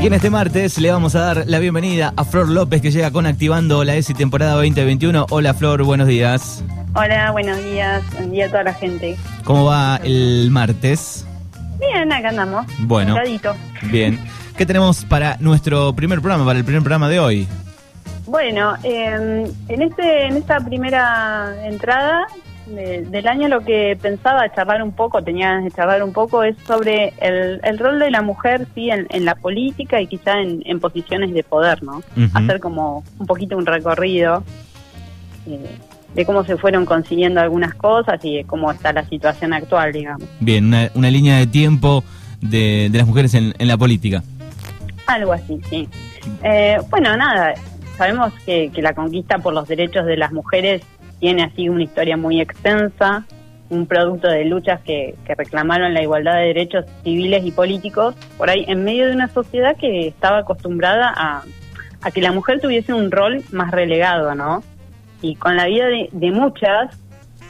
Y en este martes le vamos a dar la bienvenida a Flor López que llega con Activando la ESI temporada 2021. Hola Flor, buenos días. Hola, buenos días. Buen día a toda la gente. ¿Cómo va el martes? Bien, acá andamos. Bueno. Bien. ¿Qué tenemos para nuestro primer programa, para el primer programa de hoy? Bueno, eh, en este en esta primera entrada de- del año lo que pensaba charlar un poco, tenía de charlar un poco, es sobre el, el rol de la mujer sí en, en la política y quizá en, en posiciones de poder, ¿no? Hacer como un poquito un recorrido eh, de cómo se fueron consiguiendo algunas cosas y de cómo está la situación actual, digamos. Bien, una, una línea de tiempo de, de las mujeres en, en la política. Algo así, sí. Eh, bueno, nada, sabemos que, que la conquista por los derechos de las mujeres tiene así una historia muy extensa, un producto de luchas que, reclamaron la igualdad de derechos civiles y políticos, por ahí en medio de una sociedad que estaba acostumbrada a, que la mujer tuviese un rol más relegado, ¿no? Y con la vida de, de muchas,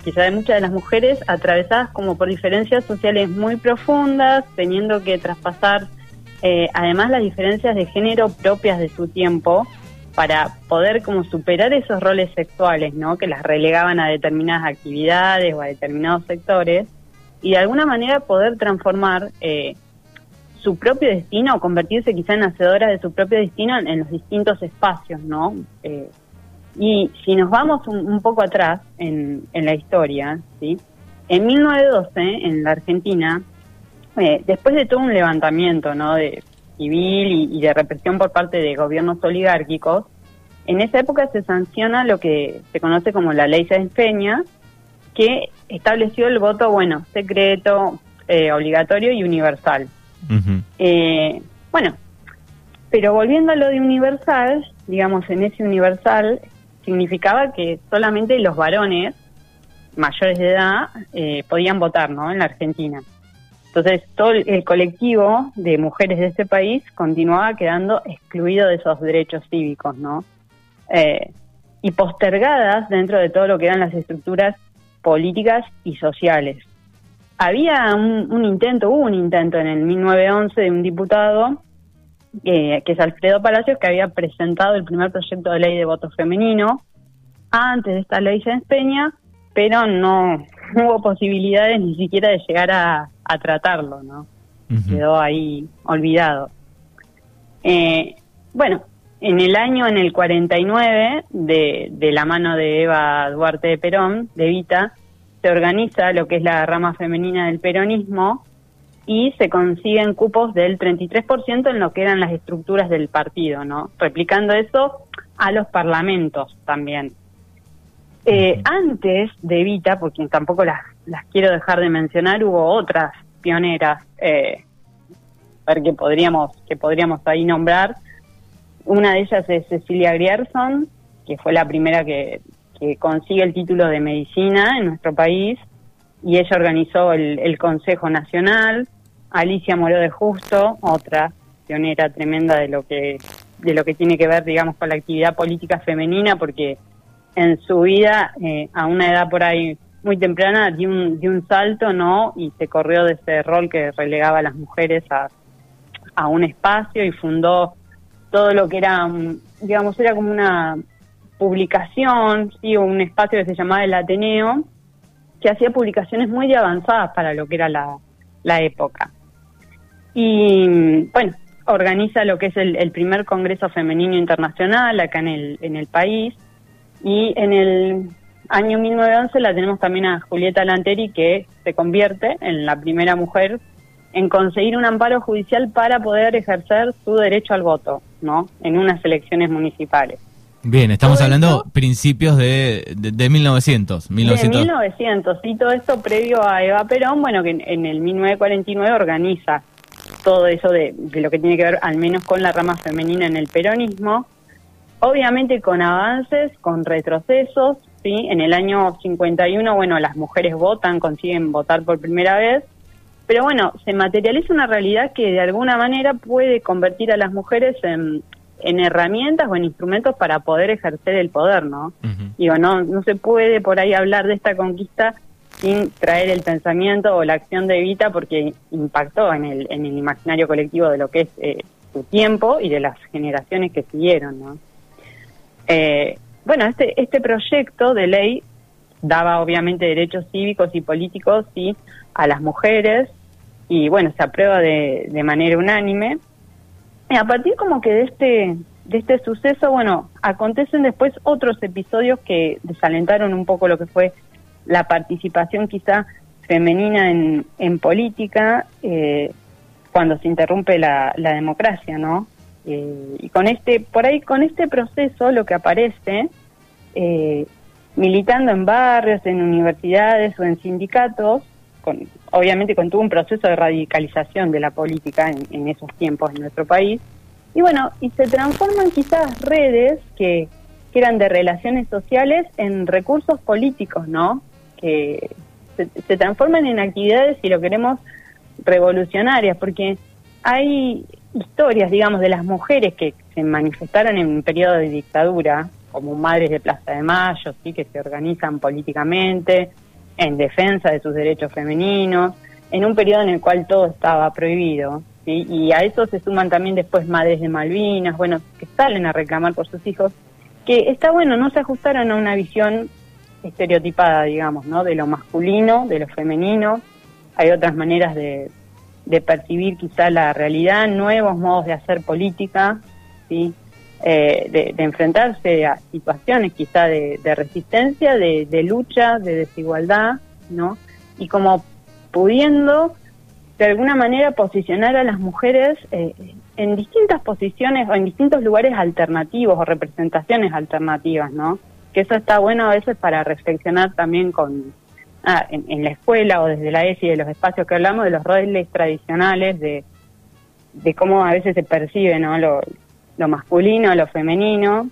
quizá de muchas de las mujeres, atravesadas como por diferencias sociales muy profundas, teniendo que traspasar eh, además las diferencias de género propias de su tiempo para poder como superar esos roles sexuales, ¿no? Que las relegaban a determinadas actividades o a determinados sectores y de alguna manera poder transformar eh, su propio destino o convertirse quizá en hacedoras de su propio destino en, en los distintos espacios, ¿no? Eh, y si nos vamos un, un poco atrás en, en la historia, ¿sí? En 1912, en la Argentina, eh, después de todo un levantamiento ¿no? de civil y, y de represión por parte de gobiernos oligárquicos, en esa época se sanciona lo que se conoce como la ley Sáenz Peña, que estableció el voto, bueno, secreto, eh, obligatorio y universal. Eh, bueno, pero volviendo a lo de universal, digamos, en ese universal significaba que solamente los varones mayores de edad eh, podían votar, ¿no? En la Argentina. Entonces, todo el colectivo de mujeres de este país continuaba quedando excluido de esos derechos cívicos, ¿no? Eh, y postergadas dentro de todo lo que eran las estructuras políticas y sociales. Había un, intento, hubo un intento en el 1911 de un diputado, eh, que es Alfredo Palacios, que había presentado el primer proyecto de ley de voto femenino antes de esta ley Sáenz Peña, pero no hubo posibilidades ni siquiera de llegar a, a tratarlo, ¿no? Quedó ahí olvidado. Eh, bueno, en el año, en el 49, de, de la mano de Eva Duarte de Perón, de Vita, se organiza lo que es la rama femenina del peronismo y se consiguen cupos del 33% en lo que eran las estructuras del partido, ¿no? Replicando eso a los parlamentos también. Eh, antes de Evita, porque tampoco las, las quiero dejar de mencionar, hubo otras pioneras, eh, ver que podríamos, que podríamos ahí nombrar. Una de ellas es Cecilia Grierson, que fue la primera que, que consigue el título de medicina en nuestro país, y ella organizó el, el Consejo Nacional. Alicia Moró de Justo, otra pionera tremenda de lo que de lo que tiene que ver, digamos, con la actividad política femenina, porque en su vida, eh, a una edad por ahí muy temprana, dio un, un salto, ¿no? Y se corrió de ese rol que relegaba a las mujeres a, a un espacio y fundó todo lo que era, mm, digamos, era como una publicación, sí, un espacio que se llamaba el Ateneo, que hacía publicaciones muy avanzadas para lo que era la, la época. Y bueno, organiza lo que es el, el primer Congreso Femenino Internacional acá en el, en el país. Y en el año 1911 la tenemos también a Julieta Lanteri, que se convierte en la primera mujer en conseguir un amparo judicial para poder ejercer su derecho al voto, ¿no? En unas elecciones municipales. Bien, estamos Todo hablando esto- principios de, de, de 1900. 1900. De 1900, y todo esto previo a Eva Perón, bueno, que en, en el 1949 organiza todo eso de, de lo que tiene que ver al menos con la rama femenina en el peronismo, obviamente con avances, con retrocesos, ¿sí? En el año 51, bueno, las mujeres votan, consiguen votar por primera vez, pero bueno, se materializa una realidad que de alguna manera puede convertir a las mujeres en, en herramientas o en instrumentos para poder ejercer el poder, ¿no? Ujú. Digo, no, no se puede por ahí hablar de esta conquista sin traer el pensamiento o la acción de Evita porque impactó en el, en el imaginario colectivo de lo que es eh, su tiempo y de las generaciones que siguieron, ¿no? Eh, bueno, este, este proyecto de ley daba obviamente derechos cívicos y políticos sí a las mujeres y bueno, se aprueba de, de manera unánime. Y a partir como que de este, de este suceso, bueno, acontecen después otros episodios que desalentaron un poco lo que fue la participación quizá femenina en, en política eh, cuando se interrumpe la, la democracia, ¿no? Eh, y con este, por ahí con este proceso lo que aparece, eh, militando en barrios, en universidades o en sindicatos, con, obviamente con todo un proceso de radicalización de la política en, esos tiempos en nuestro país, y bueno, y se transforman quizás redes que, que eran de relaciones sociales en recursos políticos, ¿no? Que se, se transforman en actividades, si lo queremos, revolucionarias, porque hay historias, digamos, de las mujeres que se manifestaron en un periodo de dictadura, como madres de Plaza de Mayo, sí, que se organizan políticamente en defensa de sus derechos femeninos, en un periodo en el cual todo estaba prohibido, ¿sí? y a eso se suman también después madres de Malvinas, bueno, que salen a reclamar por sus hijos, que está bueno, no se ajustaron a una visión estereotipada, digamos, ¿no? De lo masculino, de lo femenino, hay otras maneras de, de percibir quizá la realidad, nuevos modos de hacer política, ¿sí? Eh, de, enfrentarse a situaciones quizá de, de resistencia, de, de, lucha, de desigualdad, ¿no? Y como pudiendo de alguna manera posicionar a las mujeres eh, en distintas posiciones o en distintos lugares alternativos o representaciones alternativas, ¿no? Que eso está bueno a veces para reflexionar también con, ah, en, en, la escuela o desde la ESI de los espacios que hablamos de los roles tradicionales de, de cómo a veces se percibe no lo, lo masculino lo femenino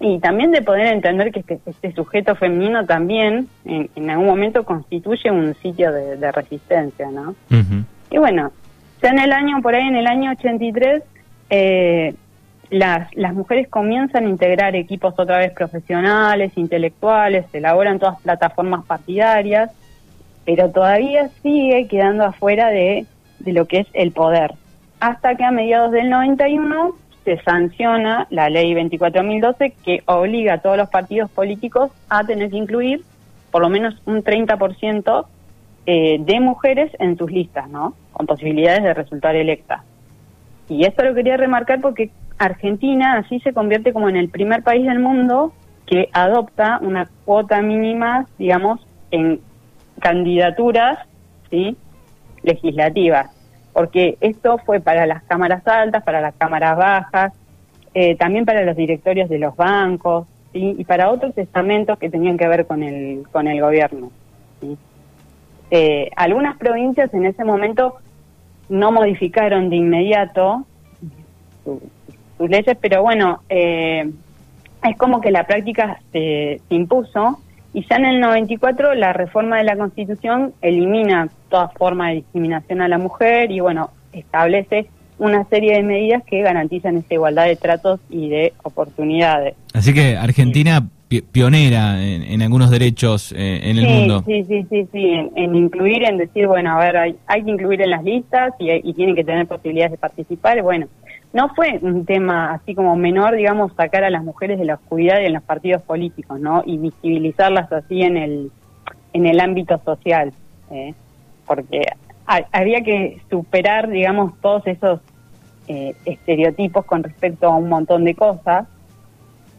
y también de poder entender que este, este sujeto femenino también en, en, algún momento constituye un sitio de, de resistencia no uh -huh. y bueno ya en el año por ahí en el año 83 eh, las, las mujeres comienzan a integrar equipos otra vez profesionales, intelectuales, se elaboran todas plataformas partidarias, pero todavía sigue quedando afuera de, de lo que es el poder. Hasta que a mediados del 91 se sanciona la ley 24.012 que obliga a todos los partidos políticos a tener que incluir por lo menos un 30% eh, de mujeres en sus listas, ¿no? Con posibilidades de resultar electas. Y esto lo quería remarcar porque Argentina así se convierte como en el primer país del mundo que adopta una cuota mínima, digamos, en candidaturas ¿sí? legislativas, porque esto fue para las cámaras altas, para las cámaras bajas, eh, también para los directorios de los bancos ¿sí? y para otros estamentos que tenían que ver con el, con el gobierno. Eh, algunas provincias en ese momento no modificaron de inmediato su, sus leyes, pero bueno, eh, es como que la práctica se, impuso y ya en el 94 la reforma de la Constitución elimina toda forma de discriminación a la mujer y bueno, establece una serie de medidas que garantizan esa igualdad de tratos y de oportunidades. Así que Argentina pionera en, en, algunos derechos eh, en el sí, mundo. Sí, sí, sí, sí, en, en, incluir, en decir, bueno, a ver, hay, hay que incluir en las listas y, y tienen que tener posibilidades de participar. Bueno, no fue un tema así como menor, digamos, sacar a las mujeres de la oscuridad y en los partidos políticos, ¿no? Y visibilizarlas así en el, en el ámbito social, ¿eh? porque había que superar, digamos, todos esos eh, estereotipos con respecto a un montón de cosas.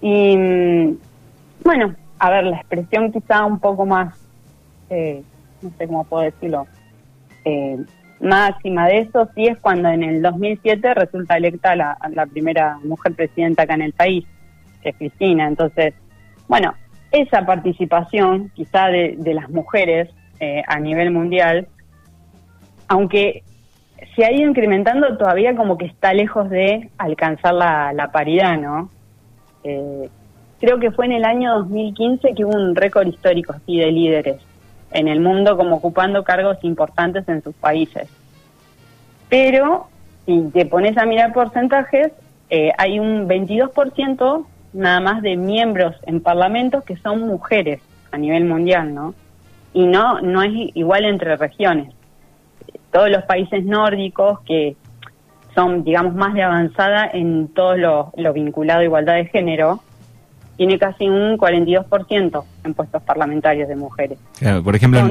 Y bueno, a ver, la expresión quizá un poco más, eh, no sé cómo puedo decirlo, eh, máxima de eso sí es cuando en el 2007 resulta electa la, la primera mujer presidenta acá en el país, que es Cristina. Entonces, bueno, esa participación quizá de, las mujeres eh, a nivel mundial, aunque se ha ido incrementando, todavía como que está lejos de alcanzar la, paridad, ¿no? Eh, creo que fue en el año 2015 que hubo un récord histórico de líderes en el mundo como ocupando cargos importantes en sus países. Pero si te pones a mirar porcentajes, eh, hay un 22% nada más de miembros en parlamentos que son mujeres a nivel mundial, ¿no? Y no, no es igual entre regiones. Todos los países nórdicos que son, digamos, más de avanzada en todo lo, lo vinculado a igualdad de género, tiene casi un 42% en puestos parlamentarios de mujeres. Claro, por ejemplo,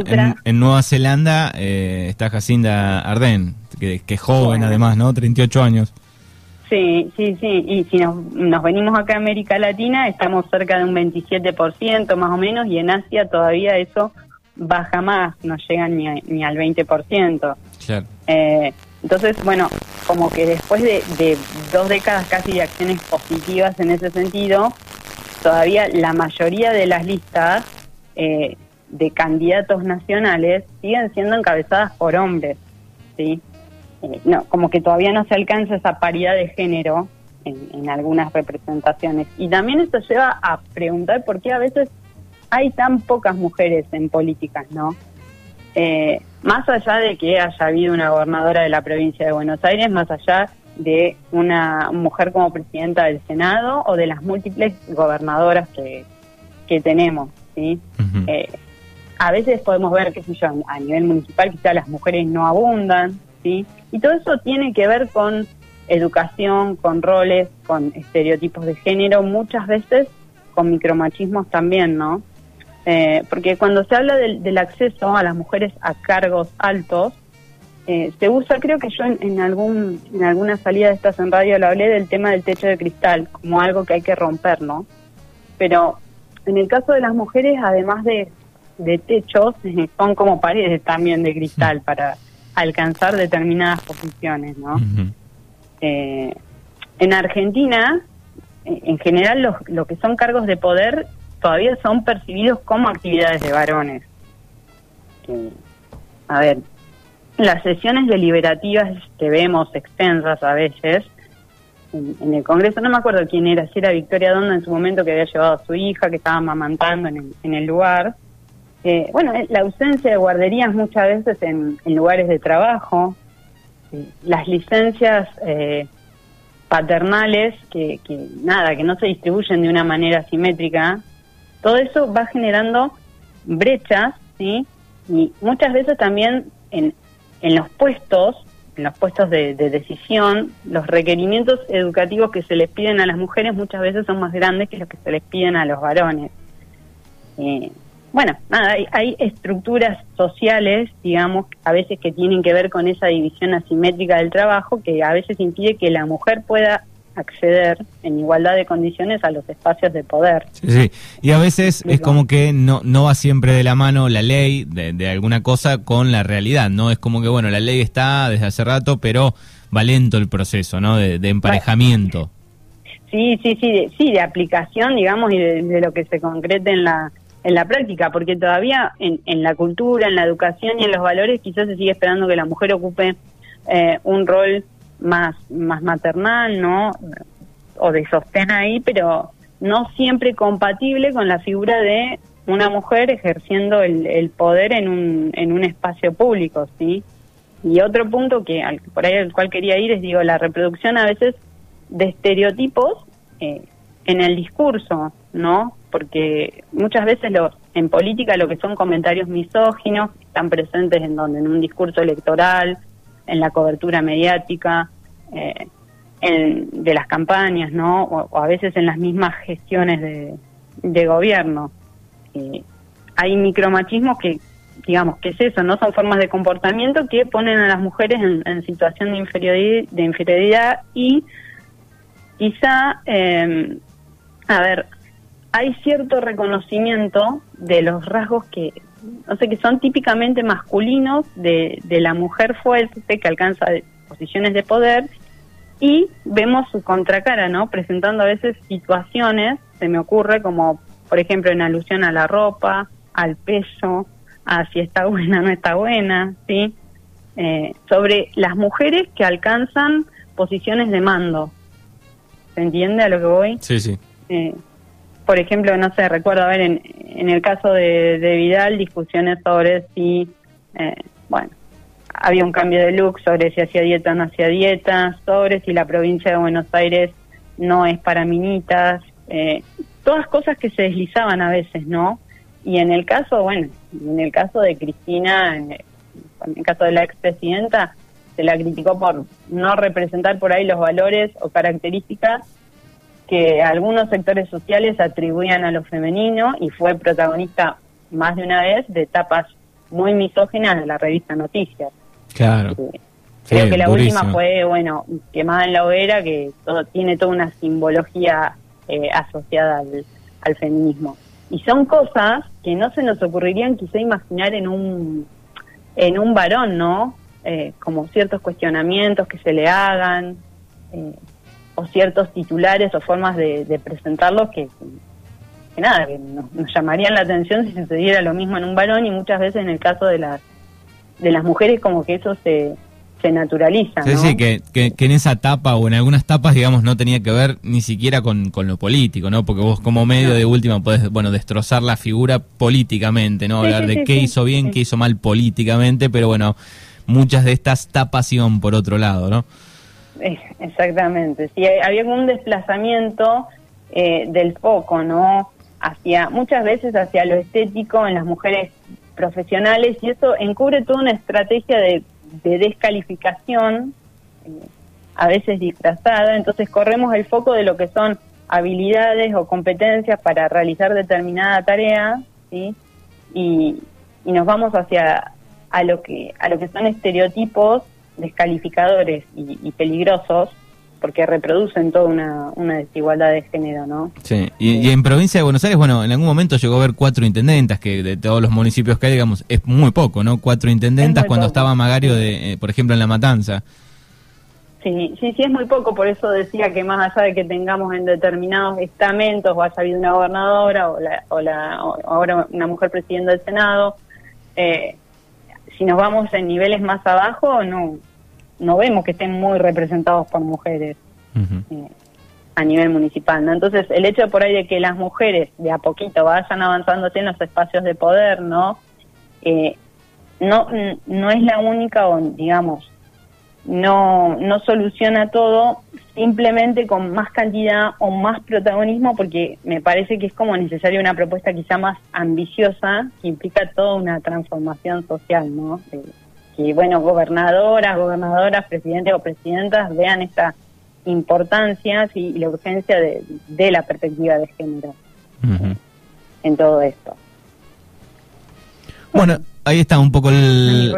en, Nueva Zelanda eh, está Jacinda Ardern, que, es joven además, ¿no? 38 años. Sí, sí, sí. Y si nos, nos venimos acá a América Latina, estamos cerca de un 27% más o menos, y en Asia todavía eso baja más, no llega ni, ni al 20%. Claro. Eh, entonces, bueno, como que después de, de dos décadas casi de acciones positivas en ese sentido, todavía la mayoría de las listas eh, de candidatos nacionales siguen siendo encabezadas por hombres, ¿sí? Eh, no, como que todavía no se alcanza esa paridad de género en, algunas representaciones. Y también esto lleva a preguntar por qué a veces hay tan pocas mujeres en políticas, ¿no? Eh, más allá de que haya habido una gobernadora de la provincia de Buenos Aires, más allá de una mujer como presidenta del Senado o de las múltiples gobernadoras que, que tenemos, ¿sí? Eh, a veces podemos ver, qué sé yo, a nivel municipal quizá las mujeres no abundan, ¿sí? Y todo eso tiene que ver con educación, con roles, con estereotipos de género, muchas veces con micromachismos también, ¿no? Eh, porque cuando se habla del, del acceso a las mujeres a cargos altos, eh, se usa, creo que yo en, algún en alguna salida de estas en radio lo hablé del tema del techo de cristal como algo que hay que romper, ¿no? Pero en el caso de las mujeres, además de, de techos, son como paredes también de cristal para alcanzar determinadas posiciones, ¿no? Eh, en Argentina, en general, los, lo que son cargos de poder todavía son percibidos como actividades de varones. Eh, a ver, las sesiones deliberativas que vemos extensas a veces en, el Congreso, no me acuerdo quién era, si era Victoria Donda en su momento que había llevado a su hija, que estaba amamantando en el, lugar. Eh, bueno, eh, la ausencia de guarderías muchas veces en, lugares de trabajo, eh, las licencias paternales que, que, nada, que no se distribuyen de una manera simétrica, todo eso va generando brechas, ¿sí? Y muchas veces también en, en los puestos, en los puestos de, decisión, los requerimientos educativos que se les piden a las mujeres muchas veces son más grandes que los que se les piden a los varones. Eh, bueno, nada, hay, estructuras sociales, digamos, a veces que tienen que ver con esa división asimétrica del trabajo, que a veces impide que la mujer pueda acceder en igualdad de condiciones a los espacios de poder. Sí, sí. y a veces es como que no, no va siempre de la mano la ley de, alguna cosa con la realidad, ¿no? Es como que, bueno, la ley está desde hace rato, pero va lento el proceso, ¿no? De, emparejamiento. Sí, sí, sí, de, sí, de aplicación, digamos, y de, lo que se concrete en la en la práctica, porque todavía en, en la cultura, en la educación y en los valores quizás se sigue esperando que la mujer ocupe eh, un rol más, más maternal, ¿no? O de sostén ahí, pero no siempre compatible con la figura de una mujer ejerciendo el, poder en un, en un espacio público, ¿sí? Y otro punto que al, por ahí al cual quería ir es, digo, la reproducción a veces de estereotipos eh, en el discurso, ¿no? Porque muchas veces lo, en política lo que son comentarios misóginos están presentes en donde en un discurso electoral, en la cobertura mediática, eh, de las campañas, ¿no? O, a veces en las mismas gestiones de, gobierno. hay micromachismos que, digamos, que es eso? No son formas de comportamiento que ponen a las mujeres en, situación de inferioridad, de inferioridad y quizá, eh, a ver, hay cierto reconocimiento de los rasgos que, no sé, que son típicamente masculinos de, de la mujer fuerte que alcanza posiciones de poder y vemos su contracara, ¿no? Presentando a veces situaciones, se me ocurre como, por ejemplo, en alusión a la ropa, al peso, a si está buena o no está buena, ¿sí? Eh, sobre las mujeres que alcanzan posiciones de mando. ¿Se entiende a lo que voy? Sí, sí. Eh, por ejemplo, no sé, recuerdo ver en, en el caso de, de Vidal discusiones sobre si, eh, bueno, había un cambio de look sobre si hacía dieta o no hacía dieta, sobre si la provincia de Buenos Aires no es para minitas, eh, todas cosas que se deslizaban a veces, ¿no? Y en el caso, bueno, en el caso de Cristina, en el caso de la expresidenta, se la criticó por no representar por ahí los valores o características que algunos sectores sociales atribuían a lo femenino y fue protagonista más de una vez de etapas muy misóginas de la revista Noticias. Claro. Eh, creo que la última fue, bueno, quemada en la hoguera, que todo, tiene toda una simbología eh, asociada al, al feminismo. Y son cosas que no se nos ocurrirían quizá imaginar en un, en un varón, ¿no? Eh, como ciertos cuestionamientos que se le hagan, eh, o ciertos titulares o formas de, presentarlos que, que nada, que nos, llamarían la atención si sucediera lo mismo en un varón y muchas veces en el caso de las, de las mujeres como que eso se, se naturaliza. Sí, sí, que, que, en esa etapa o en algunas tapas, digamos, no tenía que ver ni siquiera con, con lo político, ¿no? Porque vos como medio de última podés, bueno, destrozar la figura políticamente, ¿no? Hablar de qué hizo bien, qué hizo mal políticamente, pero bueno, muchas de estas tapas iban por otro lado, ¿no? Exactamente, sí, había un desplazamiento eh, del foco, ¿no? Hacia, muchas veces hacia lo estético en las mujeres profesionales y eso encubre toda una estrategia de de descalificación, eh, a veces disfrazada, entonces corremos el foco de lo que son habilidades o competencias para realizar determinada tarea, ¿sí? Y, nos vamos hacia a lo que a lo que son estereotipos descalificadores y peligrosos porque reproducen toda una, una desigualdad de género, ¿no? Sí, y, en provincia de Buenos Aires, bueno, en algún momento llegó a haber cuatro intendentas, que de todos los municipios que hay, digamos, es muy poco, ¿no? Cuatro intendentas cuando estaba Magario, de, eh, por ejemplo, en La Matanza. Sí, sí, sí, es muy poco, por eso decía que más allá de que tengamos en determinados estamentos, o haya habido una gobernadora o, la, o, la, ahora una mujer presidiendo el Senado, eh, si nos vamos en niveles más abajo, no, no vemos que estén muy representados por mujeres eh, a nivel municipal. ¿no? Entonces, el hecho por ahí de que las mujeres de a poquito vayan avanzando en los espacios de poder, ¿no? Eh, no, no es la única, digamos, no, no soluciona todo simplemente con más cantidad o más protagonismo, porque me parece que es como necesaria una propuesta quizá más ambiciosa que implica toda una transformación social, ¿no? que, bueno, gobernadoras, gobernadoras, presidentes o presidentas vean esta importancia y la urgencia de, la perspectiva de género en todo esto. Bueno, Ahí está un poco el,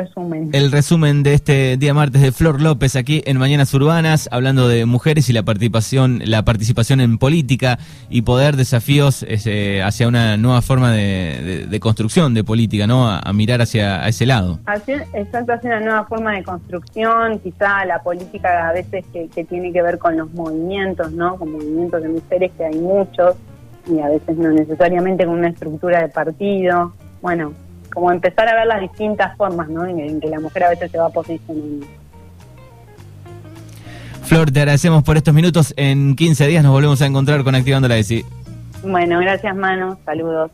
resumen. de este día martes de Flor López aquí en Mañanas Urbanas, hablando de mujeres y la participación, la participación en política y poder desafíos eh, hacia una nueva forma de, construcción de política, ¿no? A, mirar hacia ese lado. exacto, hacia una nueva forma de construcción, quizá la política a veces que, que tiene que ver con los movimientos, ¿no? Con movimientos de mujeres que hay muchos y a veces no necesariamente con una estructura de partido. Bueno, como empezar a ver las distintas formas ¿no? en, que la mujer a veces se va posicionando. Flor, te agradecemos por estos minutos. En 15 días nos volvemos a encontrar con Activando la ESI. Bueno, gracias, Mano. Saludos.